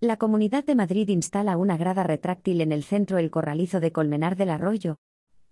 La Comunidad de Madrid instala una grada retráctil en el centro El Corralizo de Colmenar del Arroyo.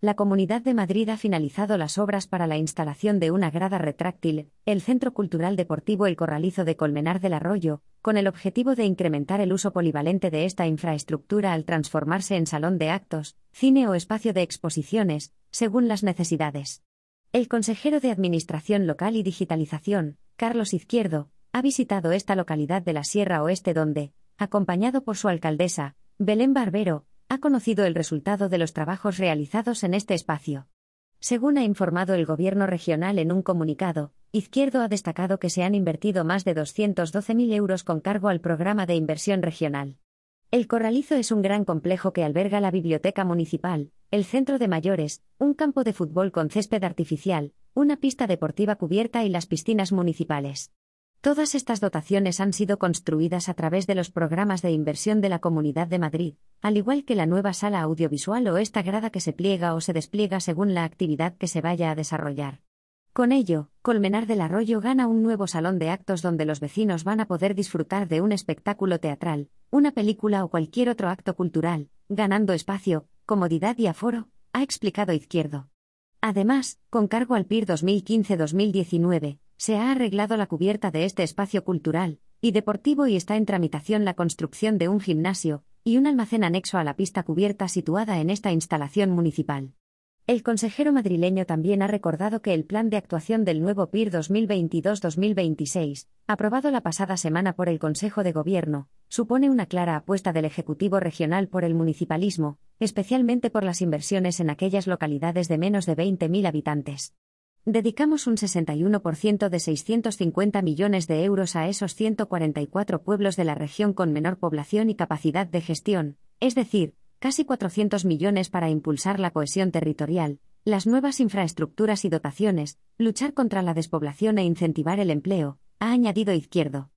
La Comunidad de Madrid ha finalizado las obras para la instalación de una grada retráctil, el Centro Cultural Deportivo El Corralizo de Colmenar del Arroyo, con el objetivo de incrementar el uso polivalente de esta infraestructura al transformarse en salón de actos, cine o espacio de exposiciones, según las necesidades. El consejero de Administración Local y Digitalización, Carlos Izquierdo, ha visitado esta localidad de la Sierra Oeste donde, acompañado por su alcaldesa, Belén Barbero, ha conocido el resultado de los trabajos realizados en este espacio. Según ha informado el Gobierno regional en un comunicado, Izquierdo ha destacado que se han invertido más de 212.000 euros con cargo al programa de inversión regional. El Corralizo es un gran complejo que alberga la biblioteca municipal, el centro de mayores, un campo de fútbol con césped artificial, una pista deportiva cubierta y las piscinas municipales. Todas estas dotaciones han sido construidas a través de los programas de inversión de la Comunidad de Madrid, al igual que la nueva sala audiovisual o esta grada que se pliega o se despliega según la actividad que se vaya a desarrollar. Con ello, Colmenar del Arroyo gana un nuevo salón de actos donde los vecinos van a poder disfrutar de un espectáculo teatral, una película o cualquier otro acto cultural, ganando espacio, comodidad y aforo, ha explicado Izquierdo. Además, con cargo al PIR 2015-2019, se ha arreglado la cubierta de este espacio cultural y deportivo y está en tramitación la construcción de un gimnasio y un almacén anexo a la pista cubierta situada en esta instalación municipal. El consejero madrileño también ha recordado que el plan de actuación del nuevo PIR 2022-2026, aprobado la pasada semana por el Consejo de Gobierno, supone una clara apuesta del Ejecutivo regional por el municipalismo, especialmente por las inversiones en aquellas localidades de menos de 20.000 habitantes. Dedicamos un 61% de 650 millones de euros a esos 144 pueblos de la región con menor población y capacidad de gestión, es decir, casi 400 millones para impulsar la cohesión territorial, las nuevas infraestructuras y dotaciones, luchar contra la despoblación e incentivar el empleo, ha añadido Izquierdo.